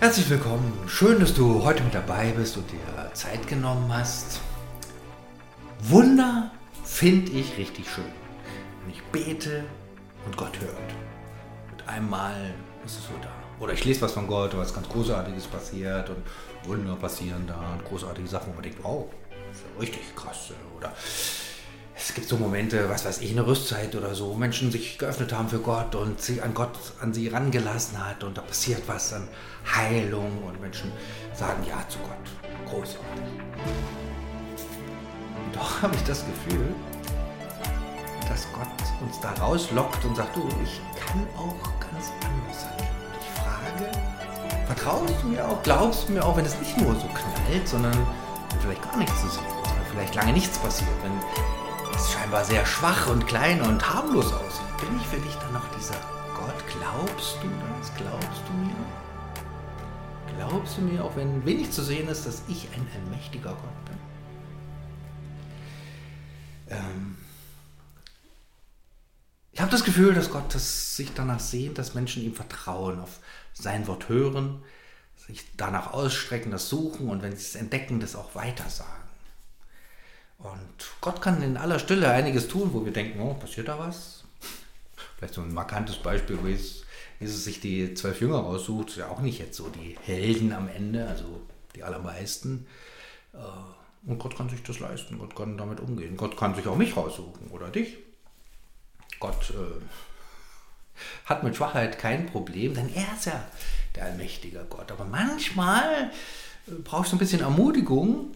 Herzlich willkommen. Schön, dass du heute mit dabei bist und dir Zeit genommen hast. Wunder finde ich richtig schön. Wenn ich bete und Gott hört. Mit einem Mal ist es so da. Oder ich lese was von Gott, was ganz Großartiges passiert und Wunder passieren da und großartige Sachen, wo man denkt, wow, ist ja richtig krass. Oder es gibt so Momente, was weiß ich, eine Rüstzeit oder so, wo Menschen sich geöffnet haben für Gott und sie an Gott an sie rangelassen hat und da passiert was an Heilung und Menschen sagen Ja zu Gott. Großartig. Und doch habe ich das Gefühl, dass Gott uns da rauslockt und sagt, du, ich kann auch ganz anders sein. Und ich frage, vertraust du mir auch, glaubst du mir auch, wenn es nicht nur so knallt, sondern vielleicht gar nichts zu sehen ist, vielleicht lange nichts passiert, wenn es scheinbar sehr schwach und klein und harmlos aussieht. Bin ich für dich dann noch dieser Gott? Glaubst du das? Glaubst du mir? Glaubst du mir, auch wenn wenig zu sehen ist, dass ich ein allmächtiger Gott bin? Ähm ich habe das Gefühl, dass Gott das sich danach sehnt, dass Menschen ihm vertrauen, auf sein Wort hören, sich danach ausstrecken, das suchen und wenn sie es entdecken, das auch weitersagen. Und Gott kann in aller Stille einiges tun, wo wir denken, oh, passiert da was? Vielleicht so ein markantes Beispiel, Jesus, Jesus sich die zwölf Jünger raussucht, ja auch nicht jetzt so die Helden am Ende, also die allermeisten. Äh, und Gott kann sich das leisten, Gott kann damit umgehen. Gott kann sich auch mich raussuchen oder dich. Gott äh, hat mit Schwachheit kein Problem, denn er ist ja der allmächtige Gott. Aber manchmal äh, brauche ich so ein bisschen Ermutigung,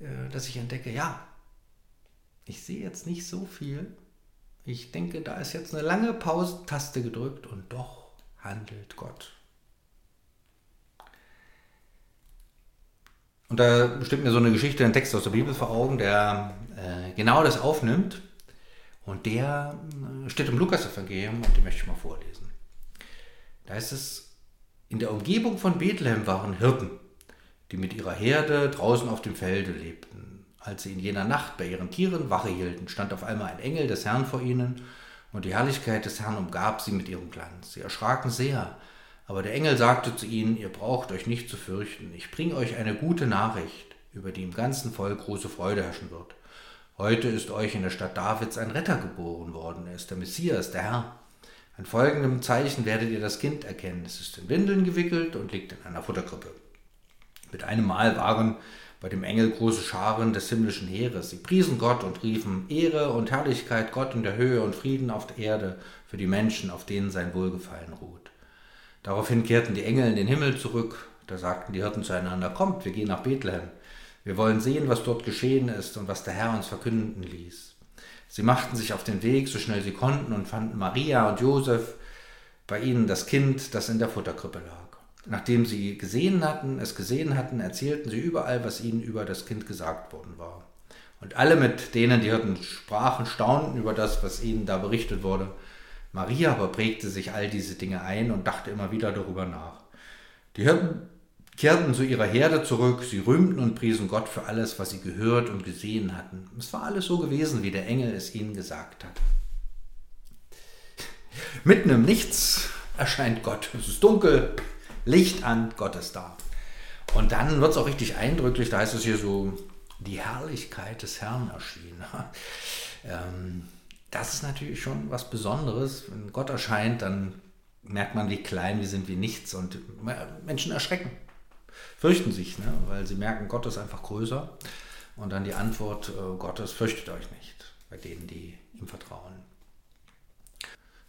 äh, dass ich entdecke, ja, ich sehe jetzt nicht so viel. Ich denke, da ist jetzt eine lange Pausentaste gedrückt und doch handelt Gott. Und da steht mir so eine Geschichte, ein Text aus der Bibel vor Augen, der äh, genau das aufnimmt. Und der äh, steht im Lukas-Evangelium und den möchte ich mal vorlesen. Da ist es, in der Umgebung von Bethlehem waren Hirten, die mit ihrer Herde draußen auf dem Felde lebten. Als sie in jener Nacht bei ihren Tieren Wache hielten, stand auf einmal ein Engel des Herrn vor ihnen, und die Herrlichkeit des Herrn umgab sie mit ihrem Glanz. Sie erschraken sehr, aber der Engel sagte zu ihnen, ihr braucht euch nicht zu fürchten, ich bringe euch eine gute Nachricht, über die im ganzen Volk große Freude herrschen wird. Heute ist euch in der Stadt Davids ein Retter geboren worden, er ist der Messias, der Herr. An folgendem Zeichen werdet ihr das Kind erkennen. Es ist in Windeln gewickelt und liegt in einer Futterkrippe. Mit einem Mal waren bei dem Engel große Scharen des himmlischen Heeres. Sie priesen Gott und riefen Ehre und Herrlichkeit Gott in der Höhe und Frieden auf der Erde für die Menschen, auf denen sein Wohlgefallen ruht. Daraufhin kehrten die Engel in den Himmel zurück. Da sagten die Hirten zueinander, kommt, wir gehen nach Bethlehem. Wir wollen sehen, was dort geschehen ist und was der Herr uns verkünden ließ. Sie machten sich auf den Weg, so schnell sie konnten, und fanden Maria und Josef, bei ihnen das Kind, das in der Futterkrippe lag. Nachdem sie gesehen hatten, es gesehen hatten, erzählten sie überall, was ihnen über das Kind gesagt worden war. Und alle, mit denen die Hirten sprachen, staunten über das, was ihnen da berichtet wurde. Maria aber prägte sich all diese Dinge ein und dachte immer wieder darüber nach. Die Hirten kehrten zu ihrer Herde zurück, sie rühmten und priesen Gott für alles, was sie gehört und gesehen hatten. Es war alles so gewesen, wie der Engel es ihnen gesagt hat. Mitten im Nichts erscheint Gott. Es ist dunkel, Licht an, Gott ist da. Und dann wird es auch richtig eindrücklich, da heißt es hier so, die Herrlichkeit des Herrn erschien. ähm, das ist natürlich schon was Besonderes. Wenn Gott erscheint, dann merkt man, wie klein wir sind, wie nichts. Und Menschen erschrecken, fürchten sich, ne? weil sie merken, Gott ist einfach größer. Und dann die Antwort äh, Gottes, fürchtet euch nicht, bei denen, die ihm vertrauen.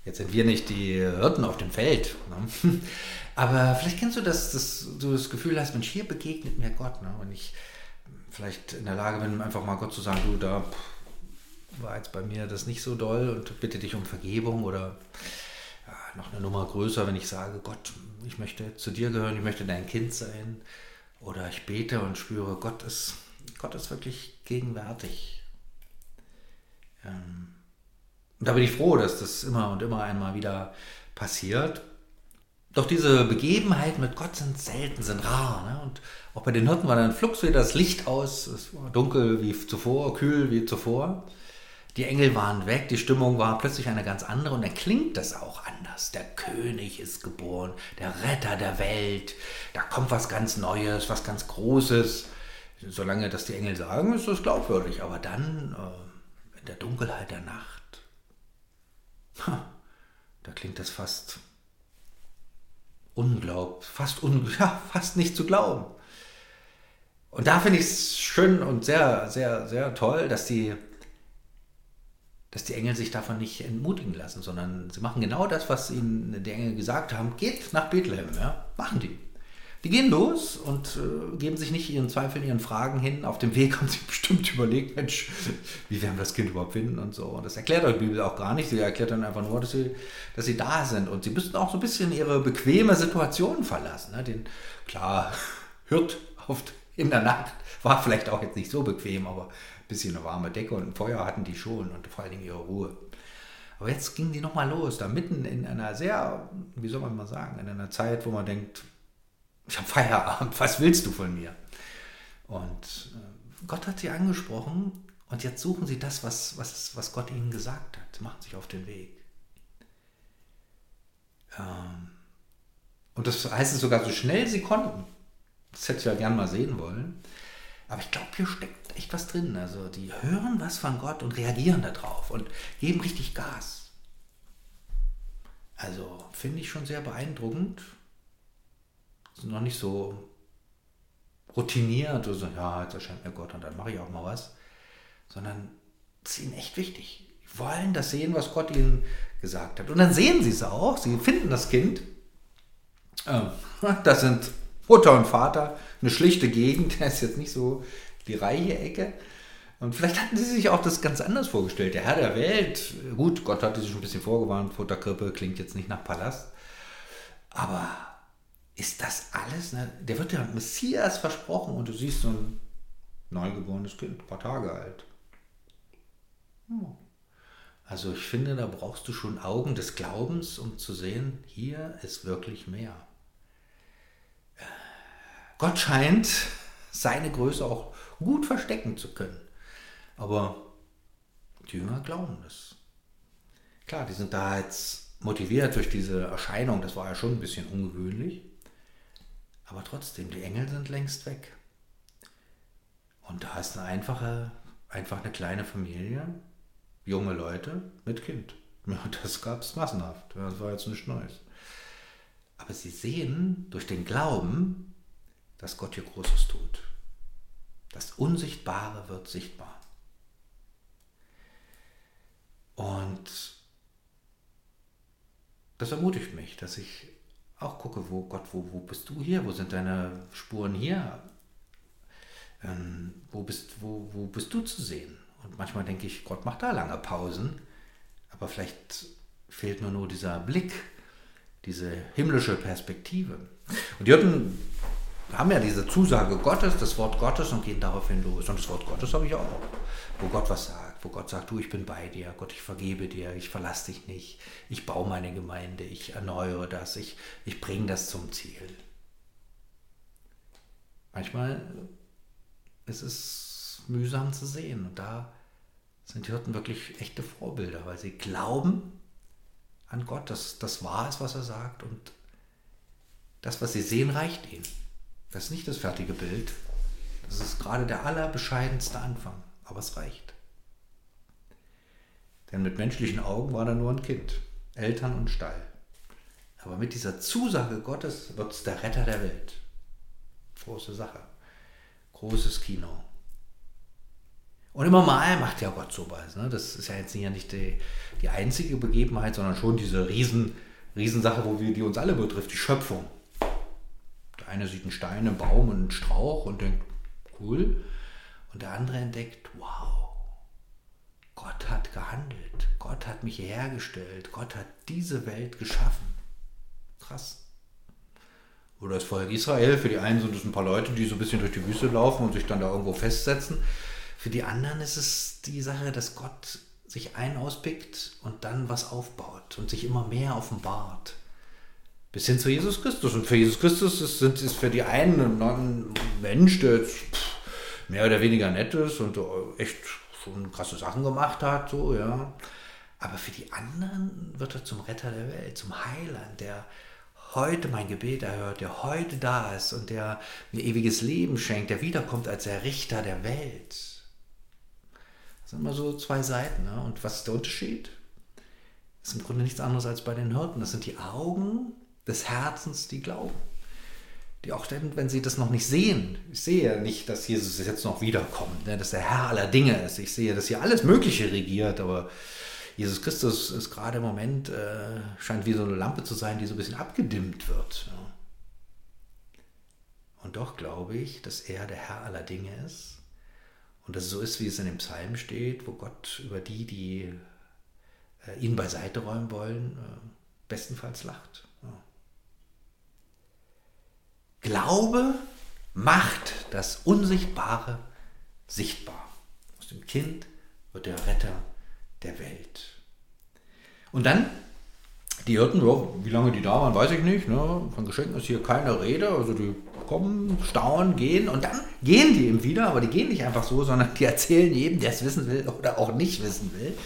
Jetzt sind wir nicht die Hirten auf dem Feld. Ne? Aber vielleicht kennst du das, dass du das Gefühl hast, Mensch, hier begegnet mir Gott. Ne? Und ich vielleicht in der Lage bin, einfach mal Gott zu sagen, du, da war jetzt bei mir das nicht so doll und bitte dich um Vergebung oder ja, noch eine Nummer größer, wenn ich sage, Gott, ich möchte zu dir gehören, ich möchte dein Kind sein. Oder ich bete und spüre, Gott ist, Gott ist wirklich gegenwärtig. Ähm, da bin ich froh, dass das immer und immer einmal wieder passiert. Doch diese Begebenheiten mit Gott sind selten, sind rar. Ne? Und auch bei den Hirten war dann flugs wieder das Licht aus, es war dunkel wie zuvor, kühl wie zuvor. Die Engel waren weg, die Stimmung war plötzlich eine ganz andere und dann klingt das auch anders. Der König ist geboren, der Retter der Welt, da kommt was ganz Neues, was ganz Großes. Solange das die Engel sagen, ist das glaubwürdig, aber dann äh, in der Dunkelheit der Nacht, da klingt das fast unglaublich, fast, un, ja, fast nicht zu glauben. Und da finde ich es schön und sehr, sehr, sehr toll, dass die dass die Engel sich davon nicht entmutigen lassen, sondern sie machen genau das, was ihnen die Engel gesagt haben. Geht nach Bethlehem, ja, machen die. Die gehen los und äh, geben sich nicht ihren Zweifeln, ihren Fragen hin. Auf dem Weg haben sie bestimmt überlegt, Mensch, wie werden wir das Kind überhaupt finden und so. Und das erklärt euch die Bibel auch gar nicht. Sie erklärt dann einfach nur, dass sie, dass sie da sind. Und sie müssten auch so ein bisschen ihre bequeme Situation verlassen. Ne? Den, klar, hört oft in der Nacht war vielleicht auch jetzt nicht so bequem, aber bisschen eine warme Decke und ein Feuer hatten die schon und vor allen Dingen ihre Ruhe. Aber jetzt ging die nochmal los, da mitten in einer sehr, wie soll man mal sagen, in einer Zeit, wo man denkt, ich habe Feierabend, was willst du von mir? Und äh, Gott hat sie angesprochen und jetzt suchen sie das, was, was, was Gott ihnen gesagt hat, machen sich auf den Weg. Ähm, und das heißt es sogar so schnell sie konnten. Das hätte ich ja gern mal sehen wollen. Aber ich glaube, hier steckt echt was drin. Also die hören was von Gott und reagieren darauf und geben richtig Gas. Also finde ich schon sehr beeindruckend. Sind noch nicht so routiniert so, ja, jetzt erscheint mir Gott und dann mache ich auch mal was. Sondern es ist ihnen echt wichtig. Die wollen das sehen, was Gott ihnen gesagt hat. Und dann sehen sie es auch. Sie finden das Kind. Ähm, das sind Mutter und Vater, eine schlichte Gegend, das ist jetzt nicht so die reiche Ecke. Und vielleicht hatten sie sich auch das ganz anders vorgestellt. Der Herr der Welt, gut, Gott hatte sich ein bisschen vorgewarnt, Futterkrippe klingt jetzt nicht nach Palast. Aber ist das alles? Ne? Der wird ja Messias versprochen und du siehst so ein neugeborenes Kind, ein paar Tage alt. Also ich finde, da brauchst du schon Augen des Glaubens, um zu sehen, hier ist wirklich mehr. Gott scheint seine Größe auch gut verstecken zu können. Aber die Jünger glauben das. Klar, die sind da jetzt motiviert durch diese Erscheinung, das war ja schon ein bisschen ungewöhnlich. Trotzdem, die Engel sind längst weg. Und da ist eine einfache, einfach eine kleine Familie, junge Leute mit Kind. Das gab es massenhaft. Das war jetzt nichts Neues. Aber sie sehen durch den Glauben, dass Gott hier Großes tut. Das Unsichtbare wird sichtbar. Und das ermutigt mich, dass ich auch gucke, wo Gott, wo, wo bist du hier? Wo sind deine Spuren hier? Ähm, wo, bist, wo, wo bist du zu sehen? Und manchmal denke ich, Gott macht da lange Pausen, aber vielleicht fehlt nur nur dieser Blick, diese himmlische Perspektive. Und die hatten haben ja diese Zusage Gottes, das Wort Gottes und gehen daraufhin los. Und das Wort Gottes habe ich auch, wo Gott was sagt, wo Gott sagt, du, ich bin bei dir, Gott, ich vergebe dir, ich verlasse dich nicht, ich baue meine Gemeinde, ich erneuere das, ich, ich bringe das zum Ziel. Manchmal ist es mühsam zu sehen und da sind die Hirten wirklich echte Vorbilder, weil sie glauben an Gott, dass das wahr ist, was er sagt und das, was sie sehen, reicht ihnen. Das ist nicht das fertige Bild. Das ist gerade der allerbescheidenste Anfang, aber es reicht. Denn mit menschlichen Augen war da nur ein Kind, Eltern und Stall. Aber mit dieser Zusage Gottes wird es der Retter der Welt. Große Sache. Großes Kino. Und immer mal macht ja Gott sowas. Ne? Das ist ja jetzt nicht die, die einzige Begebenheit, sondern schon diese Riesen, Riesensache, wo wir, die uns alle betrifft, die Schöpfung. Der eine sieht einen Stein, einen Baum und einen Strauch und denkt, cool. Und der andere entdeckt, wow, Gott hat gehandelt. Gott hat mich hergestellt. Gott hat diese Welt geschaffen. Krass. Oder das Volk Israel, für die einen sind es ein paar Leute, die so ein bisschen durch die Wüste laufen und sich dann da irgendwo festsetzen. Für die anderen ist es die Sache, dass Gott sich einen auspickt und dann was aufbaut und sich immer mehr offenbart bis hin zu Jesus Christus. Und für Jesus Christus ist, ist für die einen ein Mensch, der jetzt mehr oder weniger nett ist und echt schon krasse Sachen gemacht hat, so, ja. Aber für die anderen wird er zum Retter der Welt, zum Heiland, der heute mein Gebet erhört, der heute da ist und der mir ewiges Leben schenkt, der wiederkommt als der Richter der Welt. Das sind immer so zwei Seiten. Ne? Und was ist der Unterschied? Das ist im Grunde nichts anderes als bei den Hirten. Das sind die Augen des Herzens, die glauben. Die auch dann, wenn sie das noch nicht sehen, ich sehe ja nicht, dass Jesus jetzt noch wiederkommt, ne? dass der Herr aller Dinge ist. Ich sehe, dass hier alles Mögliche regiert, aber Jesus Christus ist gerade im Moment, äh, scheint wie so eine Lampe zu sein, die so ein bisschen abgedimmt wird. Ja. Und doch glaube ich, dass er der Herr aller Dinge ist und dass es so ist, wie es in dem Psalm steht, wo Gott über die, die äh, ihn beiseite räumen wollen, äh, bestenfalls lacht. Ja. Glaube macht das Unsichtbare sichtbar. Aus dem Kind wird der Retter der Welt. Und dann, die Hirten, wie lange die da waren, weiß ich nicht. Ne? Von Geschenken ist hier keine Rede. Also die kommen, staunen, gehen und dann gehen die eben wieder. Aber die gehen nicht einfach so, sondern die erzählen jedem, der es wissen will oder auch nicht wissen will.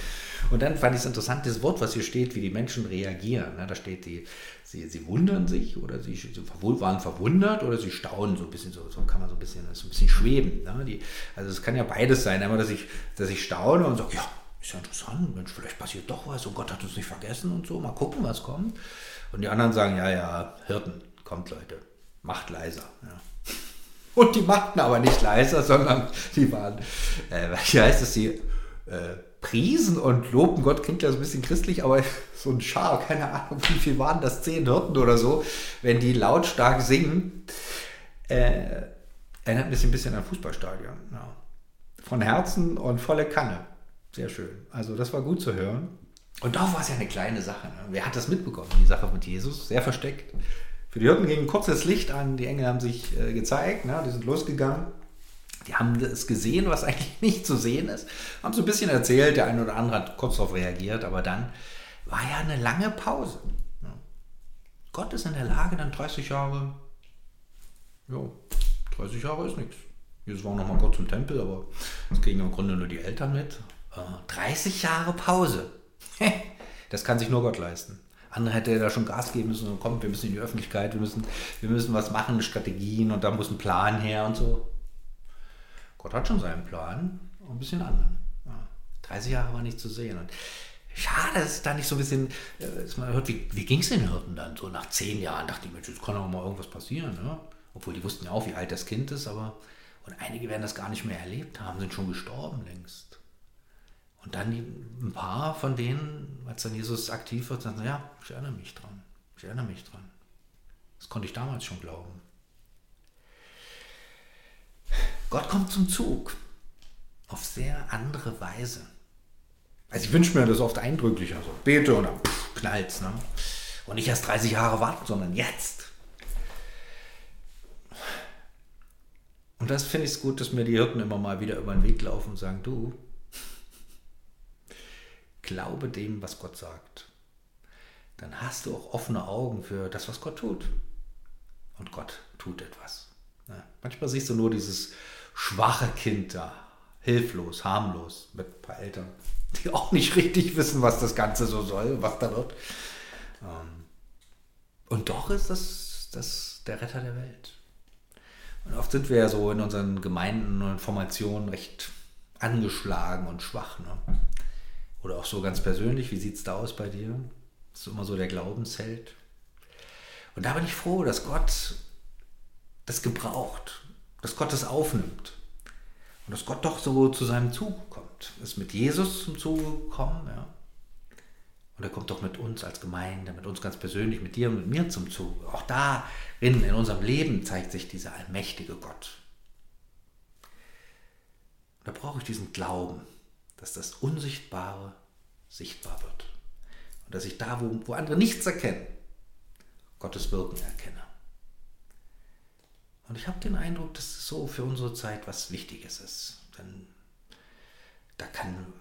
Und dann fand ich es interessant, das Wort, was hier steht, wie die Menschen reagieren. Ne? Da steht, die, sie, sie wundern sich oder sie, sie waren verwundert oder sie staunen so ein bisschen, so, so kann man so ein bisschen, so ein bisschen schweben. Ne? Die, also es kann ja beides sein, einmal, dass ich, dass ich staune und sage, ja, ist ja interessant, Mensch, vielleicht passiert doch was und Gott hat uns nicht vergessen und so, mal gucken, was kommt. Und die anderen sagen, ja, ja, Hirten, kommt Leute, macht leiser. Ja. Und die machten aber nicht leiser, sondern die waren, äh, wie heißt es, die äh, priesen und lobten Gott, klingt ja so ein bisschen christlich, aber so ein Schar, keine Ahnung, wie viel waren das, zehn Hirten oder so, wenn die lautstark singen, äh, erinnert mich ein bisschen an Fußballstadion. Ja. Von Herzen und volle Kanne. Sehr schön. Also das war gut zu hören. Und doch war es ja eine kleine Sache. Ne? Wer hat das mitbekommen, die Sache mit Jesus? Sehr versteckt. Für die Hirten ging ein kurzes Licht an, die Engel haben sich äh, gezeigt, ne? die sind losgegangen. Die haben es gesehen, was eigentlich nicht zu sehen ist. Haben so ein bisschen erzählt, der eine oder andere hat kurz darauf reagiert, aber dann war ja eine lange Pause. Gott ist in der Lage, dann 30 Jahre, ja, 30 Jahre ist nichts. Jesus war noch mal kurz im Tempel, aber das kriegen im Grunde nur die Eltern mit. 30 Jahre Pause. das kann sich nur Gott leisten. Andere hätte da schon Gas geben müssen und kommt, wir müssen in die Öffentlichkeit, wir müssen, wir müssen was machen, Strategien und da muss ein Plan her und so. Gott hat schon seinen Plan, ein bisschen anderen. Ja. 30 Jahre war nicht zu sehen. Und schade, dass da nicht so ein bisschen, äh, dass man hört, wie, wie ging es den Hirten dann? So nach zehn Jahren dachte ich, Mensch, jetzt kann doch mal irgendwas passieren. Ne? Obwohl die wussten ja auch, wie alt das Kind ist, aber und einige werden das gar nicht mehr erlebt haben, sind schon gestorben längst. Und dann die, ein paar von denen, als dann Jesus aktiv wird, sagen, ja, ich erinnere mich dran. Ich erinnere mich dran. Das konnte ich damals schon glauben. Gott kommt zum Zug. Auf sehr andere Weise. Also ich wünsche mir das oft eindrücklicher. So bete und dann knallt ne? Und nicht erst 30 Jahre warten, sondern jetzt. Und das finde ich es gut, dass mir die Hirten immer mal wieder über den Weg laufen und sagen, du, Glaube dem, was Gott sagt. Dann hast du auch offene Augen für das, was Gott tut. Und Gott tut etwas. Ja, manchmal siehst du nur dieses schwache Kind da, hilflos, harmlos, mit ein paar Eltern, die auch nicht richtig wissen, was das Ganze so soll, was da wird. Ähm, und doch ist das, das der Retter der Welt. Und oft sind wir ja so in unseren Gemeinden und Formationen recht angeschlagen und schwach. Ne? Oder auch so ganz persönlich, wie sieht es da aus bei dir? Bist du immer so der Glaubensheld? Und da bin ich froh, dass Gott das gebraucht, dass Gott das aufnimmt. Und dass Gott doch so zu seinem Zug kommt. Ist mit Jesus zum Zug gekommen, ja. Und er kommt doch mit uns als Gemeinde, mit uns ganz persönlich, mit dir und mit mir zum Zug. Auch darin, in unserem Leben, zeigt sich dieser allmächtige Gott. da brauche ich diesen Glauben, dass das Unsichtbare sichtbar wird. Und dass ich da, wo, wo andere nichts erkennen, Gottes Wirken erkenne. Und ich habe den Eindruck, dass es so für unsere Zeit was Wichtiges ist. Denn da kann,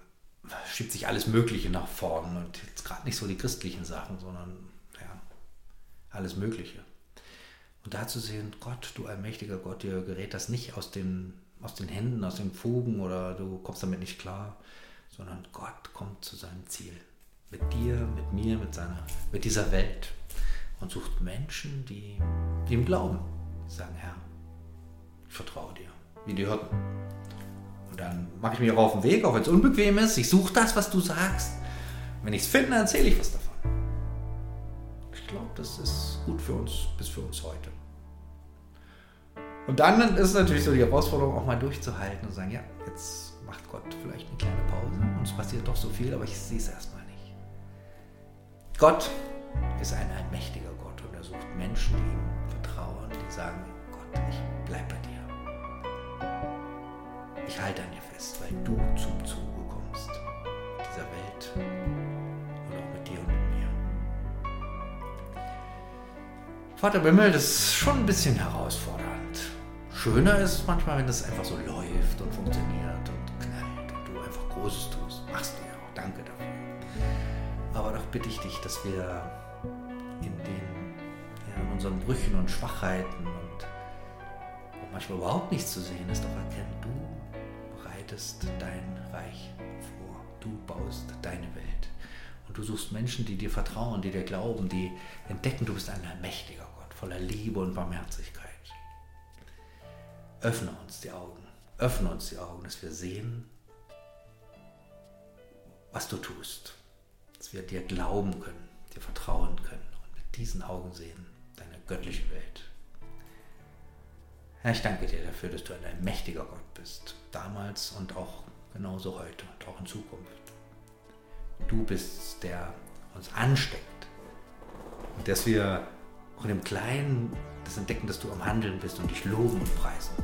schiebt sich alles Mögliche nach vorne und jetzt gerade nicht so die christlichen Sachen, sondern ja, alles Mögliche. Und da zu sehen, Gott, du allmächtiger Gott, dir gerät das nicht aus den aus den Händen, aus den Fugen oder du kommst damit nicht klar, sondern Gott kommt zu seinem Ziel. Mit dir, mit mir, mit, seiner, mit dieser Welt und sucht Menschen, die ihm glauben. Sagen, Herr, ich vertraue dir, wie die Hirten. Und dann mache ich mich auch auf den Weg, auch wenn es unbequem ist. Ich suche das, was du sagst. Wenn ich es finde, erzähle ich was davon. Ich glaube, das ist gut für uns, bis für uns heute. Und dann ist natürlich so die Herausforderung, auch mal durchzuhalten und sagen, ja, jetzt macht Gott vielleicht eine kleine Pause und es passiert doch so viel, aber ich sehe es erstmal nicht. Gott ist ein allmächtiger Gott und er sucht Menschen, die ihm sagen, Gott, ich bleibe bei dir. Ich halte an dir fest, weil du zum Zuge kommst in dieser Welt und auch mit dir und mit mir. Vater Bimmel, das ist schon ein bisschen herausfordernd. Schöner ist es manchmal, wenn das einfach so läuft und funktioniert und knallt und du einfach Großes tust. Machst du ja auch. Danke dafür. Aber doch bitte ich dich, dass wir in den, unseren Brüchen und Schwachheiten und manchmal überhaupt nichts zu sehen ist, doch erkennen, du bereitest dein Reich vor. Du baust deine Welt. Und du suchst Menschen, die dir vertrauen, die dir glauben, die entdecken, du bist ein allmächtiger Gott, voller Liebe und Barmherzigkeit. Öffne uns die Augen. Öffne uns die Augen, dass wir sehen, was du tust. Dass wir dir glauben können, dir vertrauen können und mit diesen Augen sehen deine göttliche Welt. Herr, ich danke dir dafür, dass du ein mächtiger Gott bist. Damals und auch genauso heute und auch in Zukunft. Du bist, der uns ansteckt. Und dass wir auch in dem Kleinen das entdecken, dass du am Handeln bist und dich loben und preisen.